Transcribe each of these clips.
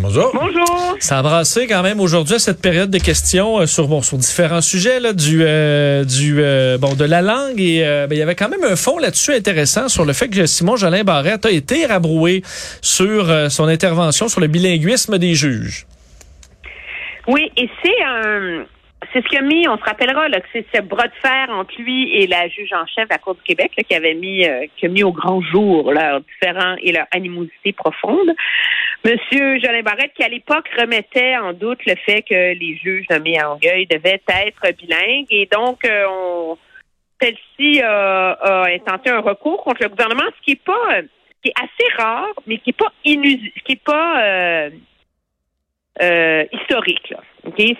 Bonjour. Bonjour. Ça a brassé quand même aujourd'hui à cette période de questions euh, sur bon sur différents sujets là, du euh, du euh, bon de la langue et euh, ben, il y avait quand même un fond là-dessus intéressant sur le fait que Simon Jolin Barrette a été rabroué sur euh, son intervention sur le bilinguisme des juges. Oui, et c'est un. C'est ce qui a mis, on se rappellera là, que c'est ce bras de fer entre lui et la juge en chef à la Cour du Québec là, qui avait mis, euh, qui a mis au grand jour leurs différents et leur animosité profonde. Monsieur Jolin Barrette, qui à l'époque remettait en doute le fait que les juges nommés à Longueuil devaient être bilingues, et donc euh, on, celle-ci a, a intenté un recours contre le gouvernement, ce qui est pas, euh, qui est assez rare, mais qui est pas inusi, ce qui est pas euh, euh,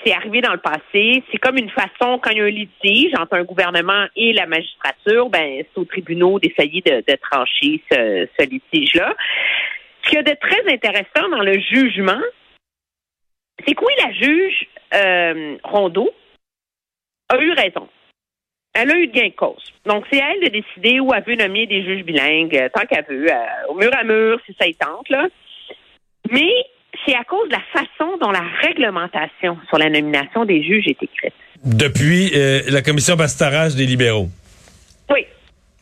c'est arrivé dans le passé. C'est comme une façon quand il y a un litige entre un gouvernement et la magistrature, ben c'est aux tribunaux d'essayer de, de trancher ce, litige-là. Ce qu'il y a de très intéressant dans le jugement, c'est que oui, la juge euh, Rondeau a eu raison. Elle a eu gain de cause. Donc, c'est à elle de décider où elle veut nommer des juges bilingues, euh, tant qu'elle veut, euh, au mur à mur, si ça y tente. Là. Mais c'est à cause de la façon dont la réglementation sur la nomination des juges est écrite. Depuis euh, la commission pastorage des libéraux. Oui.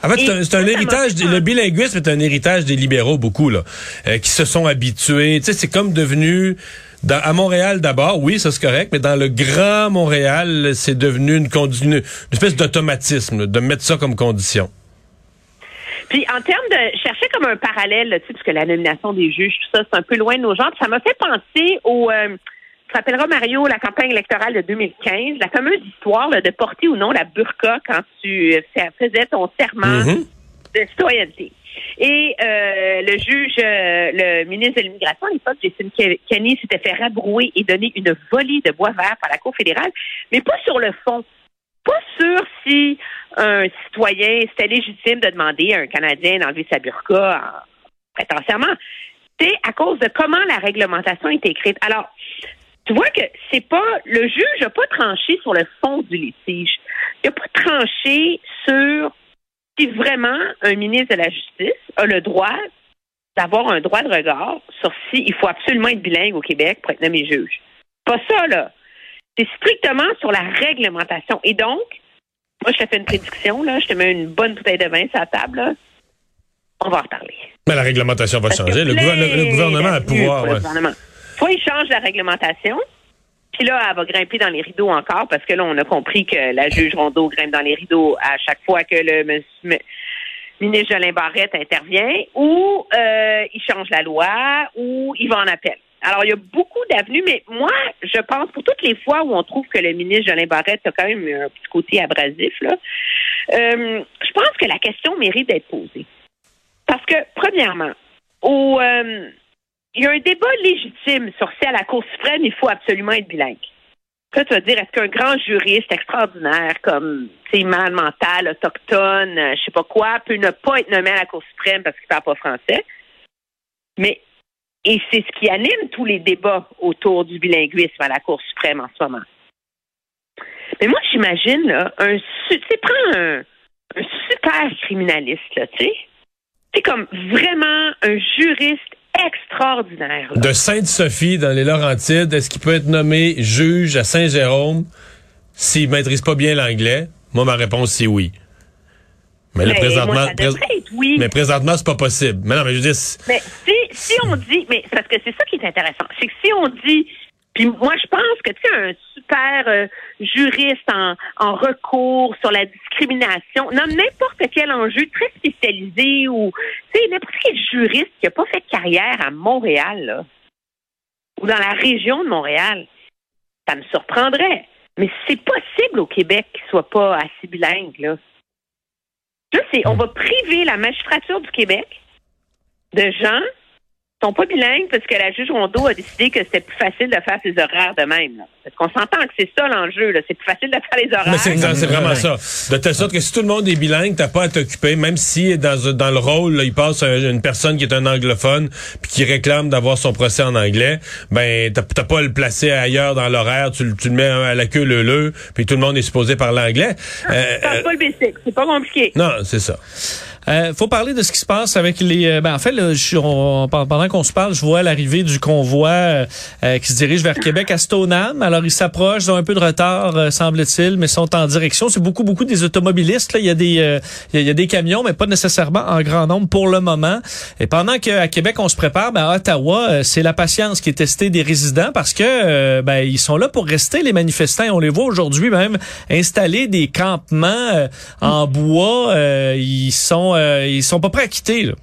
En fait, c'est un, héritage, le bilinguisme est un héritage des libéraux, beaucoup, là, euh, qui se sont habitués. Tu sais, c'est comme devenu, dans, à Montréal d'abord, oui, ça c'est correct, mais dans le grand Montréal, c'est devenu une, une, une espèce d'automatisme, de mettre ça comme condition. Puis en termes de chercher comme un parallèle, tu sais, parce que la nomination des juges, tout ça, c'est un peu loin de nos gens. Ça m'a fait penser au euh, tu te rappelleras, Mario, la campagne électorale de 2015, la fameuse histoire là, de porter ou non la burqa quand tu euh, fais- faisais ton serment Mhm. de citoyenneté. Et euh, le juge, euh, le ministre de l'Immigration à l'époque, Jason Ke- Kenney, s'était fait rabrouer et donner une volée de bois vert par la Cour fédérale, mais pas sur le fond. Pas sûr si un citoyen, c'était légitime de demander à un Canadien d'enlever sa burqa en- prétentiellement. C'est à cause de comment la réglementation est écrite. Alors, tu vois que c'est pas le juge n'a pas tranché sur le fond du litige. Il n'a pas tranché sur si vraiment un ministre de la Justice a le droit d'avoir un droit de regard sur si faut absolument être bilingue au Québec pour être nommé juge. Pas ça, là. C'est strictement sur la réglementation. Et donc, moi, je te fais une prédiction, là. Je te mets une bonne bouteille de vin sur la table, là. On va en reparler. Mais la réglementation va Parce changer. Le, gouvernement a le pouvoir. le gouvernement. Soit il change la réglementation, puis là, elle va grimper dans les rideaux encore, parce que là, on a compris que la juge Rondeau grimpe dans les rideaux à chaque fois que le monsieur- ministre Jolin Barrette intervient, ou euh, il change la loi, ou il va en appel. Alors, il y a beaucoup d'avenues, mais moi, je pense, pour toutes les fois où on trouve que le ministre Jolin Barrette a quand même un petit côté abrasif, là, euh, je pense que la question mérite d'être posée. Parce que, premièrement, euh, il y a un débat légitime sur si à la Cour suprême, il faut absolument être bilingue. Là, tu vas dire, est-ce qu'un grand juriste extraordinaire comme, mal mental, autochtone, euh, je sais pas quoi, peut ne pas être nommé à la Cour suprême parce qu'il parle pas français? Mais, et c'est ce qui anime tous les débats autour du bilinguisme à la Cour suprême en ce moment. Mais moi, j'imagine, là, un, tu sais, prends un, un super criminaliste, là, tu sais. C'est comme vraiment un juriste extraordinaire. là. De Sainte-Sophie, dans les Laurentides, est-ce qu'il peut être nommé juge à Saint-Jérôme s'il maîtrise pas bien l'anglais? Moi, ma réponse, c'est oui. Mais là, Mais présentement, moi, être oui. mais présentement, c'est pas possible. Mais non, mais je veux dire, Mais si, si on dit, mais parce que c'est ça qui est intéressant, c'est que si on dit, puis moi je pense que tu sais un super euh, juriste en, en recours sur la discrimination, nomme n'importe quel enjeu très spécialisé ou tu sais n'importe quel juriste qui a pas fait de carrière à Montréal là, ou dans la région de Montréal, ça me surprendrait. Mais c'est possible au Québec qu'il soit pas assez bilingue là. Là, c'est, on va priver la magistrature du Québec de gens sont pas bilingues parce que la juge Rondeau a décidé que c'était plus facile de faire ses horaires de même. Là. Parce qu'on s'entend que c'est ça l'enjeu. là. C'est plus facile de faire les horaires. Mais c'est vraiment ça. De telle sorte que si tout le monde est bilingue, t'as pas à t'occuper, même si dans, dans le rôle, là, il passe un- une personne qui est un anglophone puis qui réclame d'avoir son procès en anglais, ben t'as pas à le placer ailleurs dans l'horaire, tu, le- tu le mets à la queue le le, puis tout le monde est supposé parler anglais. Euh, C'est pas le basic. C'est pas compliqué. non, c'est ça. Euh, faut parler de ce qui se passe avec les. euh, ben, en fait, là, je- on- pendant qu'on se parle, je vois l'arrivée du convoi euh, euh, qui se dirige vers Québec à Stoneham. Alors, ils s'approchent, ils ont un peu de retard, euh, semble-t-il, mais sont en direction. C'est beaucoup, beaucoup des automobilistes. Là. Il y a des, il y a- des camions, mais pas nécessairement en grand nombre pour le moment. Et pendant qu'à Québec, on se prépare, ben, à Ottawa, c'est la patience qui est testée des résidents parce que ben, ils sont là pour rester, les manifestants. On les voit aujourd'hui même installer des campements en bois. Ils sont euh, ils sont pas prêts à quitter. Là.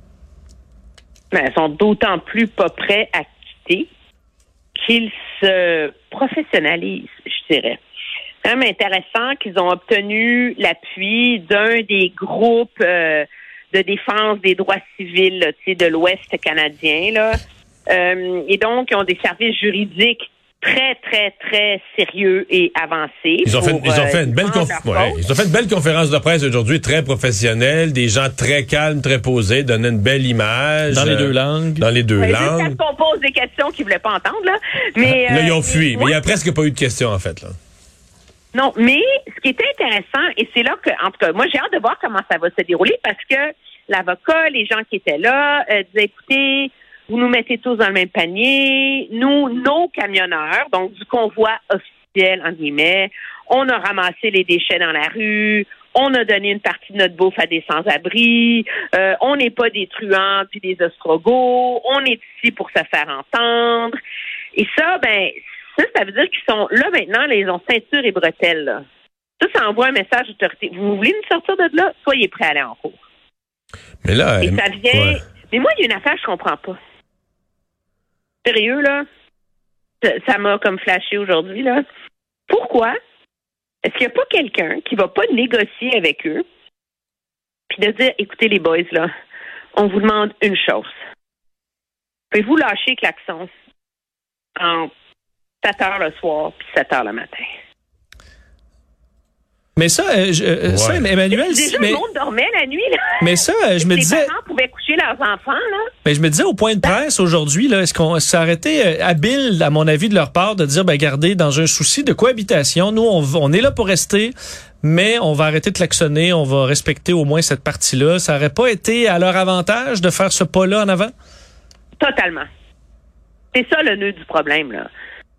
Mais elles sont d'autant plus pas prêts à quitter qu'ils se professionnalisent, je dirais. Même intéressant qu'ils ont obtenu l'appui d'un des groupes euh, de défense des droits civils de l'Ouest canadien. Là. Euh, et donc, ils ont des services juridiques très, très, très sérieux et avancés. Ils ont fait, ils ont euh, fait une belle ouais, ils ont fait une belle conférence de presse aujourd'hui, très professionnelle, des gens très calmes, très posés, donnaient une belle image. Dans les euh, deux langues. Dans les deux Ouais, langues. qu'on pose des questions qu'ils voulaient pas entendre. Là, mais, Là, ils euh, ont fui, mais il y a presque pas eu de questions, en fait, là. Non, mais ce qui est intéressant, et c'est là que, en tout cas, moi, j'ai hâte de voir comment ça va se dérouler parce que l'avocat, les gens qui étaient là, euh, disaient, écoutez, vous nous mettez tous dans le même panier. Nous, nos camionneurs, donc du convoi officiel, en guillemets, on a ramassé les déchets dans la rue, on a donné une partie de notre bouffe à des sans-abri, euh, on n'est pas des truands puis des ostrogos, on est ici pour se faire entendre. Et ça, ben, ça, ça veut dire qu'ils sont là maintenant, là, ils ont ceinture et bretelles. Là. Ça, ça envoie un message d'autorité. Vous voulez nous sortir de là? Soyez prêts à aller en cours. Mais là, Et euh, ça vient. ouais. Mais moi, il y a une affaire que je comprends pas. Sérieux, là? Ça- m'a comme flashé aujourd'hui, là. Pourquoi est-ce qu'il n'y a pas quelqu'un qui va pas négocier avec eux puis de dire, écoutez, les boys, là, on vous demande une chose. Pouvez-vous lâcher klaxon en 7 heures le soir puis 7 heures le matin? Mais ça, euh, je- euh, ça. Emmanuel, Déjà, mais, le monde dormait la nuit, là. mais ça, euh, je me les disais, parents pouvaient coucher leurs enfants, là. mais je me disais au point de presse aujourd'hui, là, est-ce qu'on ça aurait été euh, habile, à mon avis, de leur part, de dire, ben, regardez, dans un souci de cohabitation, nous, on, on est là pour rester, mais on va arrêter de klaxonner, on va respecter au moins cette partie-là. Ça aurait pas été à leur avantage de faire ce pas-là en avant? Totalement. C'est ça le nœud du problème, là.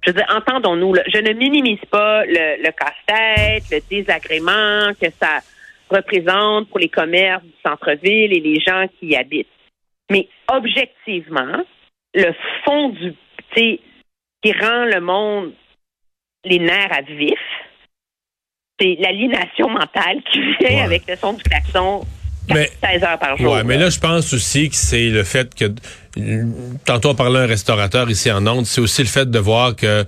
Je veux dire, entendons-nous, je ne minimise pas le, le casse-tête, le désagrément que ça représente pour les commerces du centre-ville et les gens qui y habitent. Mais objectivement, le fond du, tu sais, qui rend le monde les nerfs à vif, c'est l'aliénation mentale qui vient Ouais. avec le son du klaxon Mais- 16 heures par jour. Ouais, mais là, je pense aussi que c'est le fait que tantôt on parlait d'un restaurateur ici en Onde, c'est aussi le fait de voir que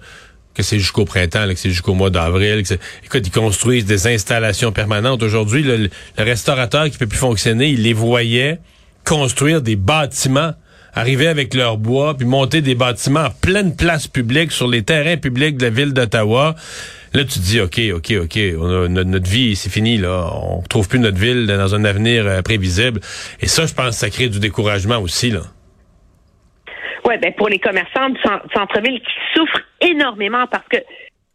que c'est jusqu'au printemps, là, que c'est jusqu'au mois d'avril. Écoute, ils construisent des installations permanentes. Aujourd'hui, le, le restaurateur qui peut plus fonctionner, il les voyait construire des bâtiments, arriver avec leur bois, puis monter des bâtiments en pleine place publique sur les terrains publics de la ville d'Ottawa. Là, tu te dis, OK, OK, OK, notre, vie, c'est fini, là. On retrouve plus notre ville dans un avenir euh, prévisible. Et ça, je pense que ça crée du découragement aussi, là. Oui, ben pour les commerçants du cen- centre-ville qui souffrent énormément parce que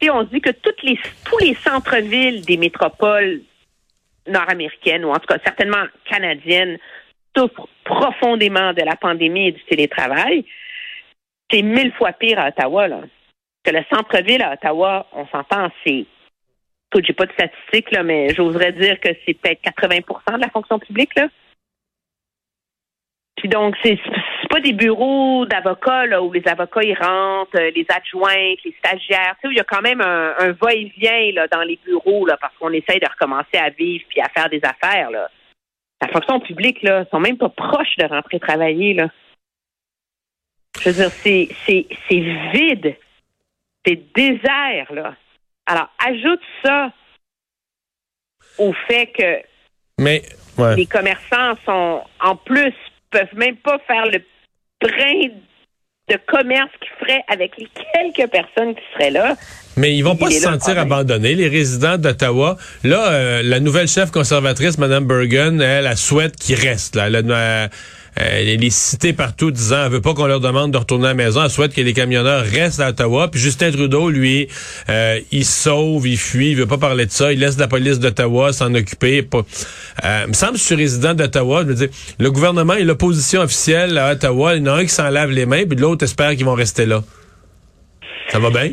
sais, on dit que les tous les centres-villes des métropoles nord-américaines ou en tout cas certainement canadiennes souffrent profondément de la pandémie et du télétravail. C'est mille fois pire à Ottawa, là. Que le centre-ville à Ottawa, on s'entend, c'est écoute, j'ai pas de statistiques, là, mais j'oserais dire que c'est peut-être 80% de la fonction publique, là. Puis donc, c'est pas des bureaux d'avocats là, où les avocats ils rentrent, euh, les adjointes, les stagiaires. Tu sais, il y a quand même un, un va-et-vient là, dans les bureaux là, parce qu'on essaye de recommencer à vivre puis à faire des affaires. Là. La fonction publique, là, sont même pas proches de rentrer travailler. Là. Je veux dire, c'est, c'est, c'est vide. C'est désert, là. Alors, ajoute ça au fait que Mais, ouais. les commerçants sont, en plus, peuvent même pas faire le brin de commerce qu'il ferait avec les quelques personnes qui seraient là. Mais ils vont pas se sentir abandonnés, les résidents d'Ottawa. Là, euh, la nouvelle chef conservatrice, Mme Bergen, elle, elle souhaite qu'ils restent. Là. Elle, a- euh, elle est citée partout disant elle veut pas qu'on leur demande de retourner à la maison. Elle souhaite que les camionneurs restent à Ottawa. Puis Justin Trudeau, lui, euh, il sauve, il fuit, il veut pas parler de ça. Il laisse la police d'Ottawa s'en occuper. Pas, euh, il me semble je suis résident d'Ottawa. Je veux dire, le gouvernement et l'opposition officielle à Ottawa, il y en a un qui s'en lave les mains, puis l'autre espère qu'ils vont rester là. Ça va bien?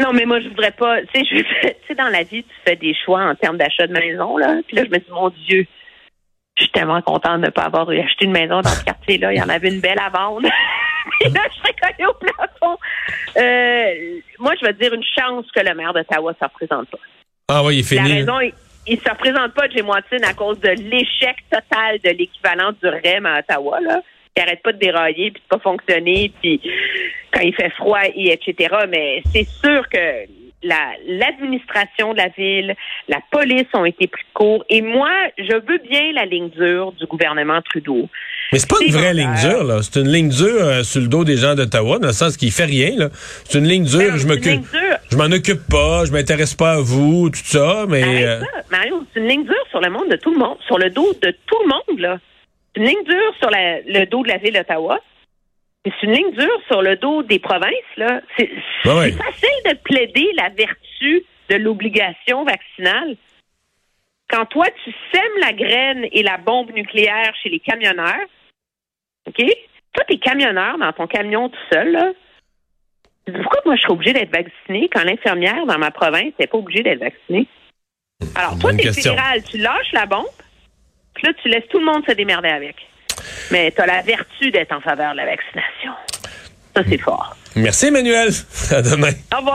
Non, mais moi, je voudrais pas. Tu sais, dans la vie, tu fais des choix en termes d'achat de maison, là. Puis là, je me dis, mon Dieu, je suis tellement contente de ne pas avoir acheté une maison dans ce quartier-là. Il y en avait une belle à vendre. Puis là, je serais collée au plafond. Euh, moi, je veux dire une chance que le maire d'Ottawa ne se représente pas. Ah oui, il est La fini. raison, il, il se représente pas, Jim Watson, à cause de l'échec total de l'équivalent du REM à Ottawa, là. Il arrête pas de dérailler, puis de pas fonctionner, puis quand il fait froid, et etc. Mais c'est sûr que la l'administration de la ville, la police ont été pris de court. Et moi, je veux bien la ligne dure du gouvernement Trudeau. Mais c'est pas une vraie ligne dure, là. C'est une ligne dure euh, sur le dos des gens d'Ottawa, dans le sens qu'il fait rien, là. C'est une ligne dure, Ben, je m'occupe. Je m'en occupe pas, je m'intéresse pas à vous, tout ça, mais. Euh, ça, Mario, c'est une ligne dure sur le monde de tout le monde, sur le dos de tout le monde, là. C'est une ligne dure sur la- le dos de la ville d'Ottawa. C'est une ligne dure sur le dos des provinces, là. C'est Ben ouais. facile de plaider la vertu de l'obligation vaccinale. Quand toi, tu sèmes la graine et la bombe nucléaire chez les camionneurs, OK? Toi, t'es camionneur dans ton camion tout seul, là. Pourquoi moi, je serais obligée d'être vaccinée quand l'infirmière dans ma province n'est pas obligée d'être vaccinée? Alors, toi, t'es fédéral, tu lâches la bombe, puis là, tu laisses tout le monde se démerder avec. Mais tu as la vertu d'être en faveur de la vaccination. Ça, c'est fort. Merci, Emmanuel. À demain. Au revoir.